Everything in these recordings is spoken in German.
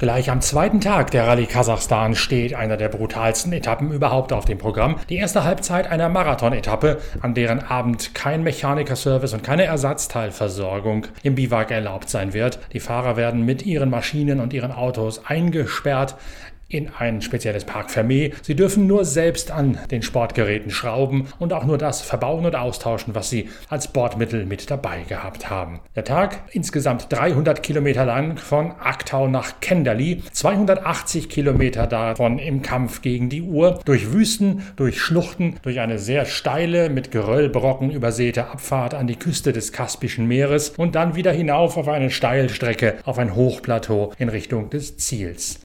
Gleich am zweiten Tag der Rallye Kasachstan steht einer der brutalsten Etappen überhaupt auf dem Programm. Die erste Halbzeit einer Marathon-Etappe, an deren Abend kein Mechanikerservice und keine Ersatzteilversorgung im Biwak erlaubt sein wird. Die Fahrer werden mit ihren Maschinen und ihren Autos eingesperrt in ein spezielles Park Fermé. Sie dürfen nur selbst an den Sportgeräten schrauben und auch nur das verbauen und austauschen, was sie als Bordmittel mit dabei gehabt haben. Der Tag insgesamt 300 Kilometer lang von Aktau nach Kendali, 280 Kilometer davon im Kampf gegen die Uhr, durch Wüsten, durch Schluchten, durch eine sehr steile, mit Geröllbrocken übersäte Abfahrt an die Küste des Kaspischen Meeres und dann wieder hinauf auf eine Steilstrecke, auf ein Hochplateau in Richtung des Ziels.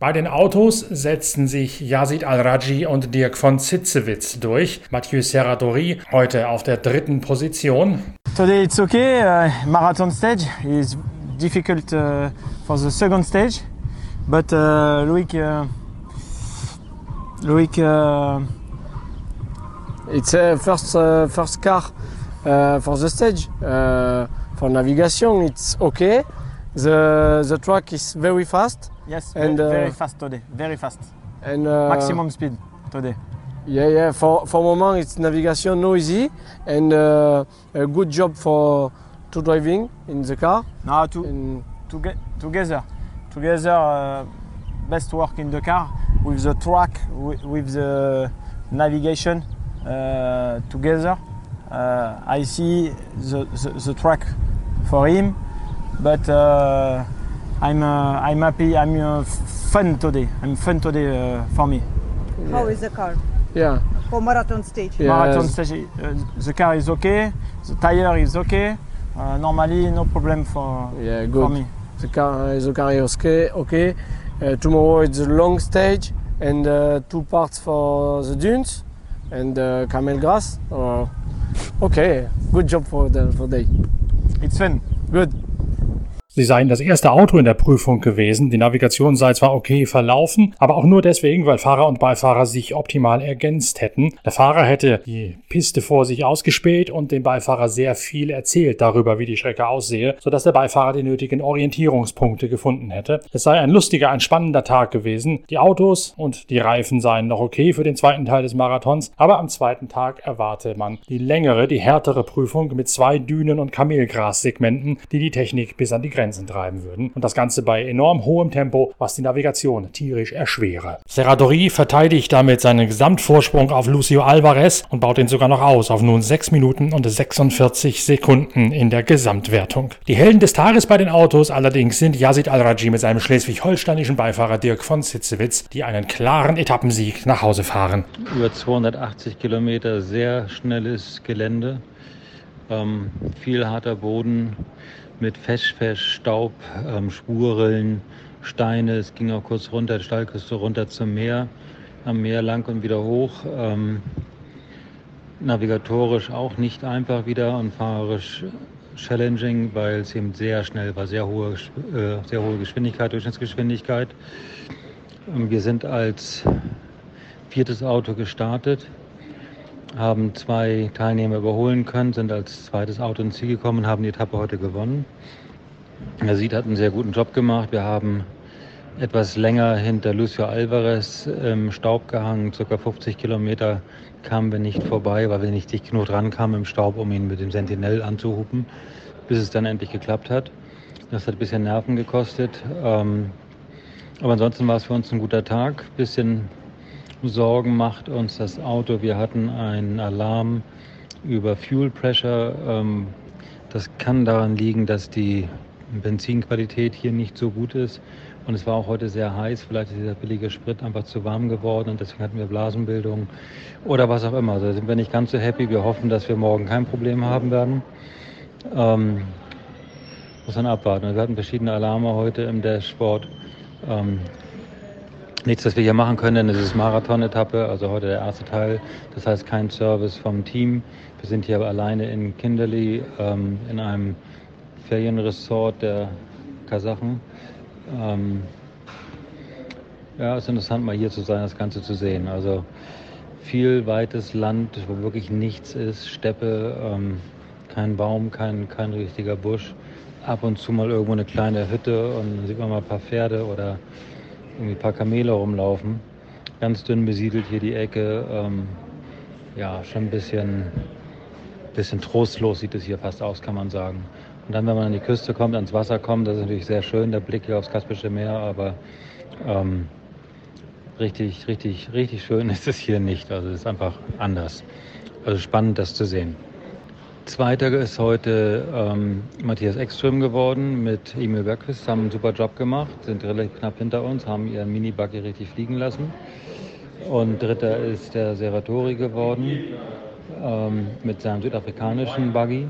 Bei den Autos setzten sich Yazid Al-Raji und Dirk von Zitzewitz durch. Mathieu Serradori heute auf der dritten Position. Today it's okay. Uh, marathon stage is difficult uh, for the second stage, but uh, Loic, uh, Loic, uh, it's uh, first uh, first car uh, for the stage. Uh, for navigation, it's okay. The the track is very fast. Yes, And, ve- uh, very fast today. Very fast. And uh, Maximum speed today. Yeah, yeah. For for moment, it's navigation noisy and uh, a good job for to driving in the car. Now to And to get together, together, best work in the car with the track, with, with the navigation uh, together. Uh, I see the, the, the track for him, but uh, I'm uh, I'm happy. I'm uh, fun today. I'm fun today uh, for me. How is the car yeah, for marathon stage? yeah. Marathon stage, uh, the car is okay. The tire is okay. Uh, normally, no problem for Yeah, for me. The car, the car is okay. Okay. Uh, tomorrow it's a long stage and uh, two parts for the dunes and uh, camel grass. Uh, okay, good job for the for day. It's fun. Good. Sie seien das erste Auto in der Prüfung gewesen. Die Navigation sei zwar okay verlaufen, aber auch nur deswegen, weil Fahrer und Beifahrer sich optimal ergänzt hätten. Der Fahrer hätte die Piste vor sich ausgespäht und dem Beifahrer sehr viel erzählt darüber, wie die Strecke aussehe, sodass der Beifahrer die nötigen Orientierungspunkte gefunden hätte. Es sei ein lustiger, ein spannender Tag gewesen. Die Autos und die Reifen seien noch okay für den zweiten Teil des Marathons, aber am zweiten Tag erwarte man die längere, die härtere Prüfung mit zwei Dünen- und Kamelgrassegmenten, die die Technik bis an die Grenzen treiben würden. Und das Ganze bei enorm hohem Tempo, was die Navigation tierisch erschwere. Serradori verteidigt damit seinen Gesamtvorsprung auf Lucio Alvarez und baut ihn sogar noch aus auf nun 6 Minuten und 46 Sekunden in der Gesamtwertung. Die Helden des Tages bei den Autos allerdings sind Yazid Al-Raji mit seinem schleswig-holsteinischen Beifahrer Dirk von Sitzewitz, die einen klaren Etappensieg nach Hause fahren. Über 280 Kilometer sehr schnelles Gelände, ähm, viel harter Boden mit Feschfesch, Staub, ähm, Spurrillen, Steine. Es ging auch kurz runter, die Steilküste runter zum Meer, am Meer lang und wieder hoch. Ähm, navigatorisch auch nicht einfach wieder und fahrerisch challenging, weil es eben sehr schnell war, sehr hohe, äh, sehr hohe Geschwindigkeit, Durchschnittsgeschwindigkeit. Wir sind als viertes Auto gestartet, haben zwei Teilnehmer überholen können, sind als zweites Auto ins Ziel gekommen und haben die Etappe heute gewonnen. Er sieht, hat einen sehr guten Job gemacht. Wir haben etwas länger hinter Lucio Alvarez im Staub gehangen, circa 50 Kilometer kamen wir nicht vorbei, weil wir nicht dicht genug rankamen im Staub, um ihn mit dem Sentinel anzuhupen, bis es dann endlich geklappt hat. Das hat ein bisschen Nerven gekostet. Ähm, aber ansonsten war es für uns ein guter Tag. Bisschen Sorgen macht uns das Auto. Wir hatten einen Alarm über Fuel Pressure. Ähm, das kann daran liegen, dass die Benzinqualität hier nicht so gut ist. Und es war auch heute sehr heiß. Vielleicht ist dieser billige Sprit einfach zu warm geworden und deswegen hatten wir Blasenbildung oder was auch immer. Also sind wir nicht ganz so happy. Wir hoffen, dass wir morgen kein Problem haben werden. Ähm, muss man abwarten. Wir hatten verschiedene Alarme heute im Dashboard. Ähm, nichts, was wir hier machen können, denn es ist Marathon-Etappe, also heute der erste Teil. Das heißt kein Service vom Team. Wir sind hier alleine in Kinderli ähm, in einem Ferienresort der Kasachen. Ähm, ja, es ist interessant, mal hier zu sein, das Ganze zu sehen. Also viel weites Land, wo wirklich nichts ist, Steppe, ähm, kein Baum, kein, kein richtiger Busch. Ab und zu mal irgendwo eine kleine Hütte und dann sieht man mal ein paar Pferde oder irgendwie ein paar Kamele rumlaufen. Ganz dünn besiedelt hier die Ecke. Ähm, ja, schon ein bisschen, bisschen trostlos sieht es hier fast aus, kann man sagen. Und dann, wenn man an die Küste kommt, ans Wasser kommt, das ist natürlich sehr schön, der Blick hier aufs Kaspische Meer, aber ähm, richtig, richtig, richtig schön ist es hier nicht. Also es ist einfach anders. Also spannend, das zu sehen. Zweiter ist heute ähm, Matthias Ekström geworden mit Emil Bergquist, haben einen super Job gemacht, sind relativ knapp hinter uns, haben ihren Mini-Buggy richtig fliegen lassen. Und dritter ist der Seratori geworden ähm, mit seinem südafrikanischen Buggy.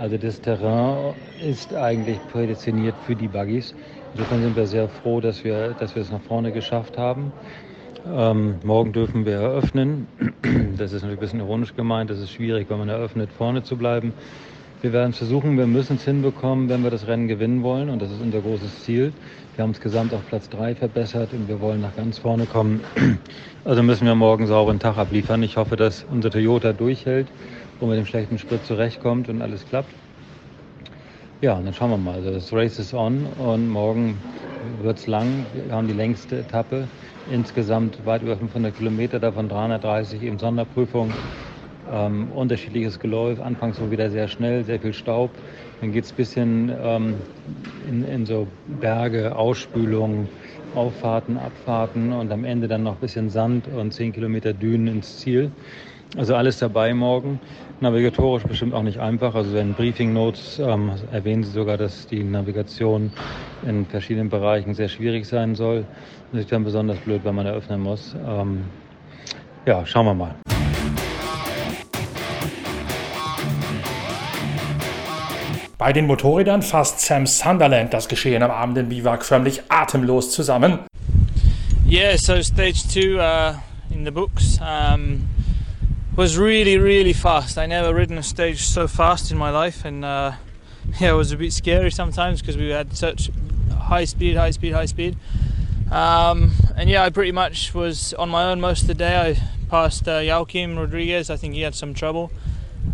Also das Terrain ist eigentlich prädestiniert für die Buggies. Insofern sind wir sehr froh, dass wir, dass wir es nach vorne geschafft haben. Ähm, morgen dürfen wir eröffnen. Das ist natürlich ein bisschen ironisch gemeint. Das ist schwierig, wenn man eröffnet, vorne zu bleiben. Wir werden es versuchen, wir müssen es hinbekommen, wenn wir das Rennen gewinnen wollen. Und das ist unser großes Ziel. Wir haben es gesamt auf Platz 3 verbessert und wir wollen nach ganz vorne kommen. Also müssen wir morgen sauberen Tag abliefern. Ich hoffe, dass unser Toyota durchhält und mit dem schlechten Sprit zurechtkommt und alles klappt. Ja, und dann schauen wir mal. Also das Race ist on und morgen wird es lang. Wir haben die längste Etappe. Insgesamt weit über 500 Kilometer, davon 330 eben Sonderprüfung. Ähm, unterschiedliches Geläuf, anfangs so wieder sehr schnell, sehr viel Staub. Dann geht es ein bisschen ähm, in, in, so Berge, Ausspülungen, Auffahrten, Abfahrten und am Ende dann noch ein bisschen Sand und 10 Kilometer Dünen ins Ziel. Also alles dabei morgen. Navigatorisch bestimmt auch nicht einfach. Also in Briefing Notes ähm, erwähnen sie sogar, dass die Navigation in verschiedenen Bereichen sehr schwierig sein soll. Das ist dann besonders blöd, wenn man eröffnen muss. Ähm, ja, schauen wir mal. Bei den Motorrädern fasst Sam Sunderland das Geschehen am Abend in Biwak förmlich atemlos zusammen. Yeah, so stage two uh, in the books um, was really, really fast. I never ridden a stage so fast in my life, and uh, yeah, it was a bit scary sometimes because we had such high speed, high speed, high speed. Um, and yeah, I pretty much was on my own most of the day. I passed uh, Joaquim Rodriguez. I think he had some trouble.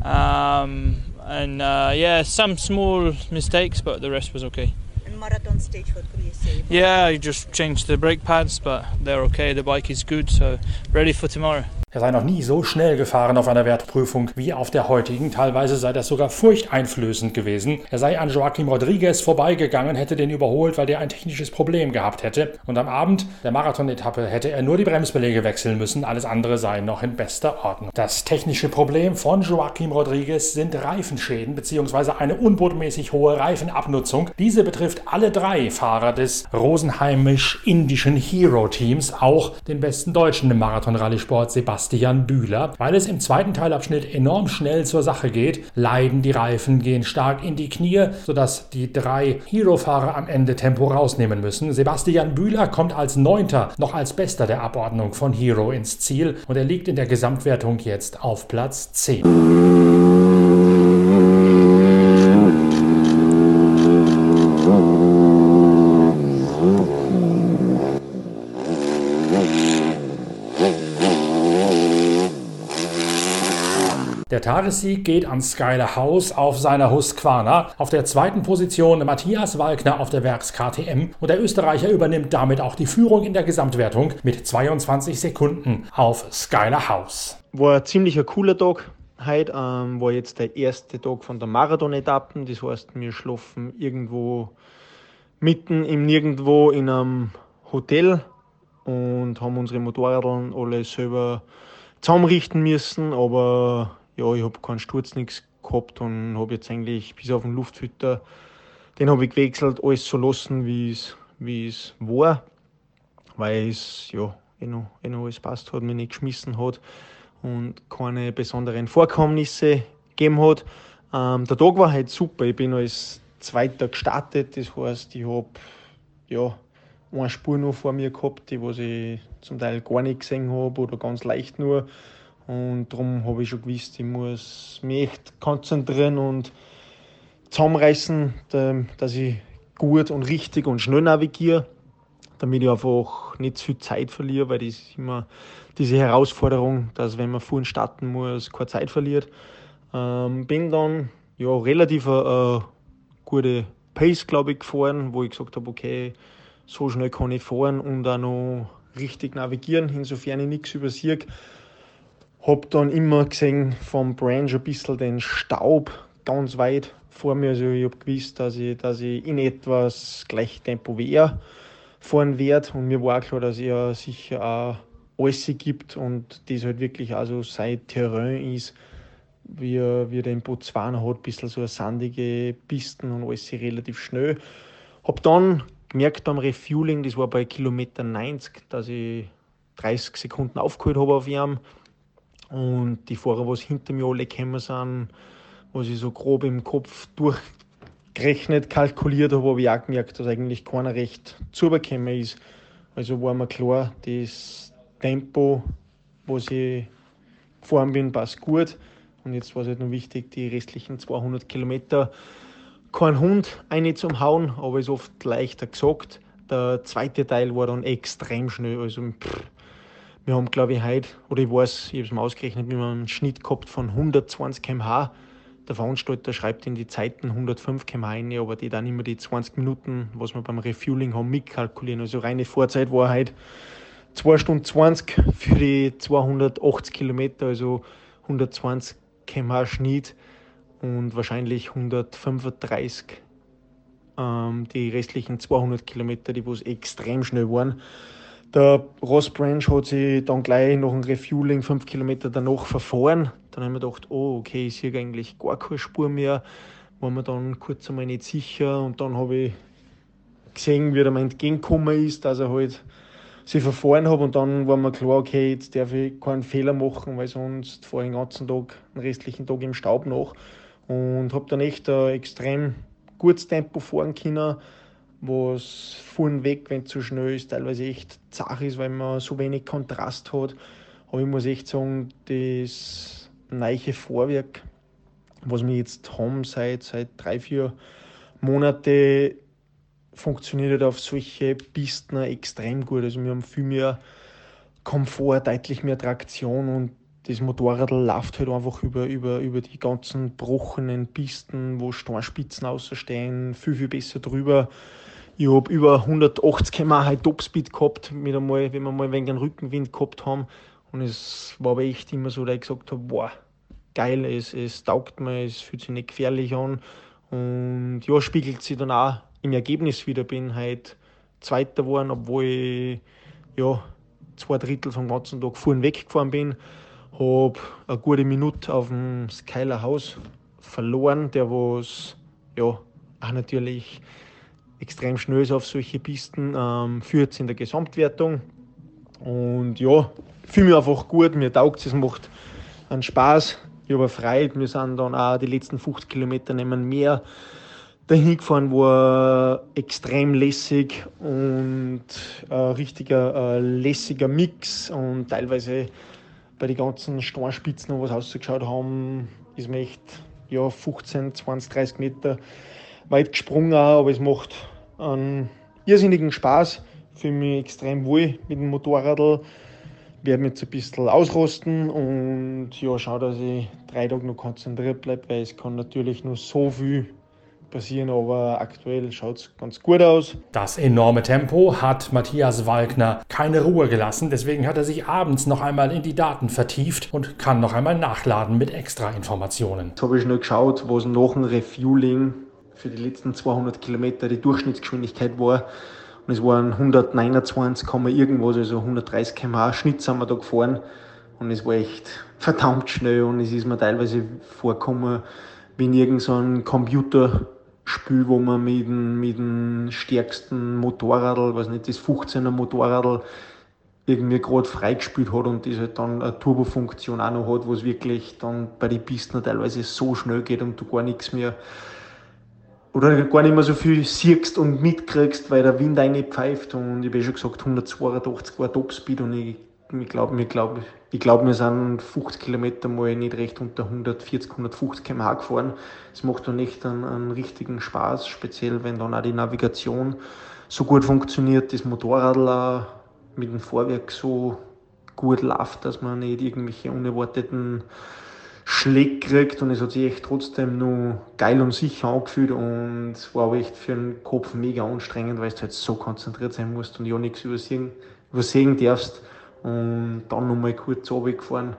Um, and uh, yeah, some small mistakes, but the rest was okay. And marathon stage, what could you say? Yeah, I just changed the brake pads, but they're okay. The bike is good, so ready for tomorrow. Er sei noch nie so schnell gefahren auf einer Wertprüfung wie auf der heutigen. Teilweise sei das sogar furchteinflößend gewesen. Er sei an Joaquim Rodriguez vorbeigegangen, hätte den überholt, weil der ein technisches Problem gehabt hätte. Und am Abend der Marathon-Etappe hätte er nur die Bremsbeläge wechseln müssen. Alles andere sei noch in bester Ordnung. Das technische Problem von Joaquim Rodriguez sind Reifenschäden bzw. eine unbotmäßig hohe Reifenabnutzung. Diese betrifft alle drei Fahrer des rosenheimisch-indischen Hero-Teams, auch den besten Deutschen im Marathon-Rallye-Sport Sebastian Bühler. Weil es im zweiten Teilabschnitt enorm schnell zur Sache geht, leiden die Reifen, gehen stark in die Knie, sodass die drei Hero-Fahrer am Ende Tempo rausnehmen müssen. Sebastian Bühler kommt als Neunter, noch als Bester der Abordnung von Hero ins Ziel und er liegt in der Gesamtwertung jetzt auf Platz 10. Der Tagessieg geht an Skyler House auf seiner Husqvarna. Auf der zweiten Position Matthias Walkner auf der Werks KTM und der Österreicher übernimmt damit auch die Führung in der Gesamtwertung mit 22 Sekunden auf Skyler House. War ein ziemlich cooler Tag. Heute ähm, war jetzt der erste Tag von der Marathon-Etappen. Das heißt, wir schlafen irgendwo mitten im Nirgendwo in einem Hotel und haben unsere Motorräder alle selber zusammenrichten müssen. Aber ja, ich habe keinen Sturz, nichts gehabt und habe jetzt eigentlich bis auf den Luftfilter, den habe ich gewechselt, alles so lassen, wie es, wie es war, weil es ja eh noch, eh noch alles passt hat, mich nicht geschmissen hat und keine besonderen Vorkommnisse gegeben hat. Ähm, der Tag war halt super, ich bin als Zweiter gestartet, das heißt, ich habe ja, eine Spur noch vor mir gehabt, die was ich zum Teil gar nicht gesehen habe oder ganz leicht nur. Und darum habe ich schon gewusst, ich muss mich echt konzentrieren und zusammenreißen, da- dass ich gut und richtig und schnell navigiere, damit ich einfach nicht zu viel Zeit verliere, weil das ist immer diese Herausforderung, dass wenn man vorhin starten muss, keine Zeit verliert. Ähm, bin dann ja, relativ äh, gute Pace, glaube ich, gefahren, wo ich gesagt habe, okay, so schnell kann ich fahren und auch noch richtig navigieren, insofern ich nichts übersehe. Habe dann immer gesehen vom Branch ein bisschen den Staub ganz weit vor mir. Also ich habe gewusst, dass ich, dass ich in etwas gleich Tempo er fahren werde. Und mir war klar, dass er sicher auch alles gibt und das halt wirklich also sein Terrain ist, wie wie er den Botswana hat, ein bisschen so eine sandige Pisten und alles relativ schnell. Habe dann gemerkt beim Refueling, das war bei Kilometer 90, dass ich 30 Sekunden aufgeholt habe auf ihm. Und die Fahrer, was hinter mir alle gekommen sind, was ich so grob im Kopf durchgerechnet, kalkuliert habe, habe ich auch gemerkt, dass eigentlich keiner recht zugekommen ist. Also war mir klar, das Tempo, was ich gefahren bin, passt gut. Und jetzt war es halt noch wichtig, die restlichen 200 Kilometer kein Hund eine zum Hauen, aber ist oft leichter gesagt. Der zweite Teil war dann extrem schnell. Also pff, wir haben, glaube ich, heute, oder ich weiß, ich habe es mal ausgerechnet, wir haben einen Schnitt gehabt von 120 km/h der Veranstalter schreibt in die Zeiten 105 km rein, aber die dann immer die 20 Minuten, was wir beim Refueling haben, mitkalkulieren. Also reine Vorzeit war halt 2 Stunden 20 für die 280 Kilometer, also 120 km Schnitt und wahrscheinlich 135 ähm, die restlichen 200 Kilometer, die extrem schnell waren. Der Ross Branch hat sich dann gleich nach dem Refueling fünf Kilometer danach verfahren. Dann haben wir gedacht, oh, okay, ich sehe eigentlich gar keine Spur mehr. War mir dann kurz einmal nicht sicher und dann habe ich gesehen, wie er mir entgegengekommen ist, dass er halt sich verfahren hat und dann war mir klar, okay, jetzt darf ich keinen Fehler machen, weil sonst fahre ich den ganzen Tag, den restlichen Tag im Staub nach und habe dann echt ein extrem gutes Tempo fahren können was vorn weg, wenn es zu schnell ist, teilweise echt zach ist, weil man so wenig Kontrast hat. Aber ich muss echt sagen, das neue Vorwerk, was wir jetzt haben seit, seit drei, vier Monaten, funktioniert halt auf solche Pisten extrem gut. Also wir haben viel mehr Komfort, deutlich mehr Traktion und das Motorrad läuft halt einfach über, über, über die ganzen brochenen Pisten, wo Steinspitzen außerstehen, viel, viel besser drüber. Ich habe über 180 km/h Topspeed gehabt, mit einmal, wenn wir mal ein wenig einen Rückenwind gehabt haben. Und es war aber echt immer so, dass ich gesagt habe, boah, geil, es, es taugt mir, es fühlt sich nicht gefährlich an. Und ja, spiegelt sich dann auch im Ergebnis wieder. Bin halt Zweiter geworden, obwohl ich ja, zwei Drittel vom ganzen Tag vorn weggefahren bin. Habe eine gute Minute auf dem Skyler Haus verloren, der was ja auch natürlich extrem schnell ist auf solche Pisten, ähm, führt in der Gesamtwertung. Und ja, fühle mich einfach gut, mir taugt es, es macht einen Spaß. Ich habe Freude, wir sind dann auch die letzten 50 Kilometer nehmen mehr dahin gefahren, war extrem lässig und ein richtiger äh, lässiger Mix und teilweise bei den ganzen Steinspitzen, was ausgeschaut haben, ist mir echt ja, 15, 20, 30 Meter weit gesprungen, aber es macht einen irrsinnigen Spaß. Fühle mich extrem wohl mit dem Motorrad. Werde mich jetzt ein bisschen ausrosten und ja, schau, dass ich drei Tage noch konzentriert bleibe, weil es kann natürlich nur so viel passieren, aber aktuell schaut es ganz gut aus. Das enorme Tempo hat Matthias Walkner keine Ruhe gelassen, deswegen hat er sich abends noch einmal in die Daten vertieft und kann noch einmal nachladen mit extra Informationen. Jetzt habe ich schnell geschaut, was nach dem Refueling für die letzten 200 Kilometer die Durchschnittsgeschwindigkeit war. Und es waren 129, irgendwas, also 130 km/h Schnitt sind wir da gefahren. Und es war echt verdammt schnell und es ist mir teilweise vorgekommen, wie in irgendeinem Computerspiel, wo man mit dem, mit dem stärksten Motorrad, was nicht, das 15er Motorrad irgendwie gerade freigespielt hat und das halt dann eine Turbofunktion auch noch hat, wo es wirklich dann bei den Pisten teilweise so schnell geht und du gar nichts mehr oder gar nicht mehr so viel siehst und mitkriegst, weil der Wind pfeift und ich habe eh schon gesagt, 182 war Topspeed und ich, ich glaube, ich glaube, ich glaube, wir sind 50 Kilometer mal nicht recht unter 140, 150 km/h gefahren. Es macht dann echt einen, einen richtigen Spaß, speziell wenn dann auch die Navigation so gut funktioniert, das Motorrad mit dem Vorwerk so gut läuft, dass man nicht irgendwelche unerwarteten Schläge gekriegt und es hat sich echt trotzdem nur geil und sicher angefühlt und war aber echt für den Kopf mega anstrengend, weil du halt so konzentriert sein musst und ja nichts übersehen, übersehen darfst. Und dann nochmal kurz runtergefahren,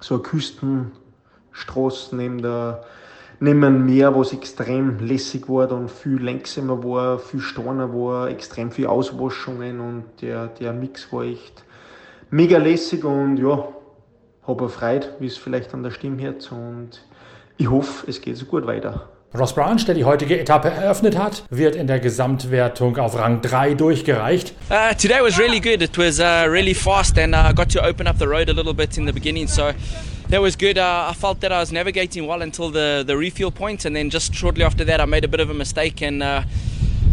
so eine Küstenstraße neben der neben einem Meer, was extrem lässig war, dann viel längsamer war, viel steiner war, extrem viel Auswaschungen und der, der Mix war echt mega lässig und ja, habe Freude, wie es vielleicht an der Stimme hört und ich hoffe, es geht so gut weiter. Ross Branch, der die heutige Etappe eröffnet hat, wird in der Gesamtwertung auf Rang 3 durchgereicht. Uh, today was really good. It was uh, really fast and I uh, got to open up the road a little bit in the beginning. So that was good. Uh, I felt that I was navigating well until the, the refuel point, and then just shortly after that, I made a bit of a mistake and uh,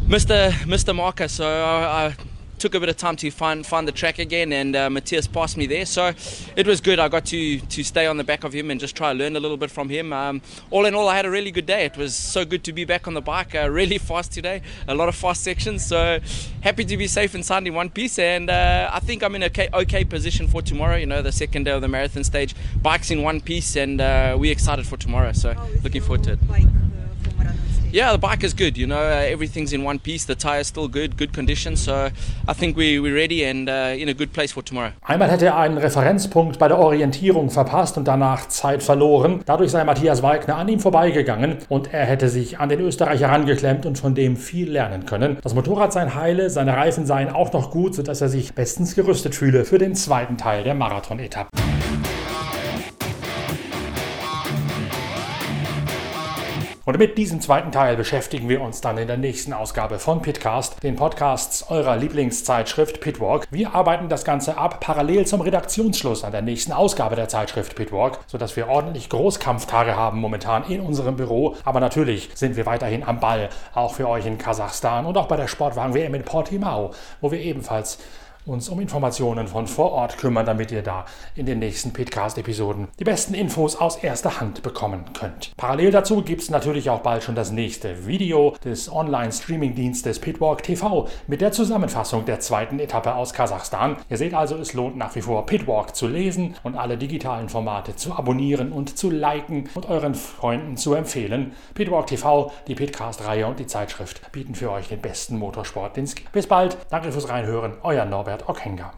missed a missed a marker. So I, I took a bit of time to find find the track again, and uh, Matthias passed me there. So it was good. I got to to stay on the back of him and just try to learn a little bit from him. Um, all in all, I had a really good day. It was so good to be back on the bike. Uh, really fast today. A lot of fast sections. So happy to be safe and sound in one piece. And uh, I think I'm in a okay, okay, position for tomorrow. You know, the second day of the marathon stage. Bikes in one piece, and uh, we're excited for tomorrow. So looking forward to it. Uh, yeah, the bike is good. You know, uh, everything's in one piece. The tire's still good, good condition. So I think we, we're ready and uh, in a good place for tomorrow. Einmal hätte er einen Referenzpunkt bei der Orientierung verpasst und danach Zeit verloren. Dadurch sei Matthias Wagner an ihm vorbeigegangen und er hätte sich an den Österreicher herangeklemmt und von dem viel lernen können. Das Motorrad sei heile, seine Reifen seien auch noch gut, sodass er sich bestens gerüstet fühle für den zweiten Teil der Marathon-Etappe. Und mit diesem zweiten Teil beschäftigen wir uns dann in der nächsten Ausgabe von Pitcast, den Podcasts eurer Lieblingszeitschrift Pitwalk. Wir arbeiten das Ganze ab parallel zum Redaktionsschluss an der nächsten Ausgabe der Zeitschrift Pitwalk, sodass wir ordentlich Großkampftage haben momentan in unserem Büro. Aber natürlich sind wir weiterhin am Ball, auch für euch in Kasachstan und auch bei der Sportwagen WM in Portimao, wo wir ebenfalls uns um Informationen von vor Ort kümmern, damit ihr da in den nächsten Pitcast-Episoden die besten Infos aus erster Hand bekommen könnt. Parallel dazu gibt es natürlich auch bald schon das nächste Video des Online-Streaming-Dienstes Pitwalk TV mit der Zusammenfassung der zweiten Etappe aus Kasachstan. Ihr seht also, es lohnt nach wie vor Pitwalk zu lesen und alle digitalen Formate zu abonnieren und zu liken und euren Freunden zu empfehlen. Pitwalk TV, die Pitcast-Reihe und die Zeitschrift bieten für euch den besten Motorsport. Bis bald, danke fürs Reinhören, euer Norbert Norbert Ockenger.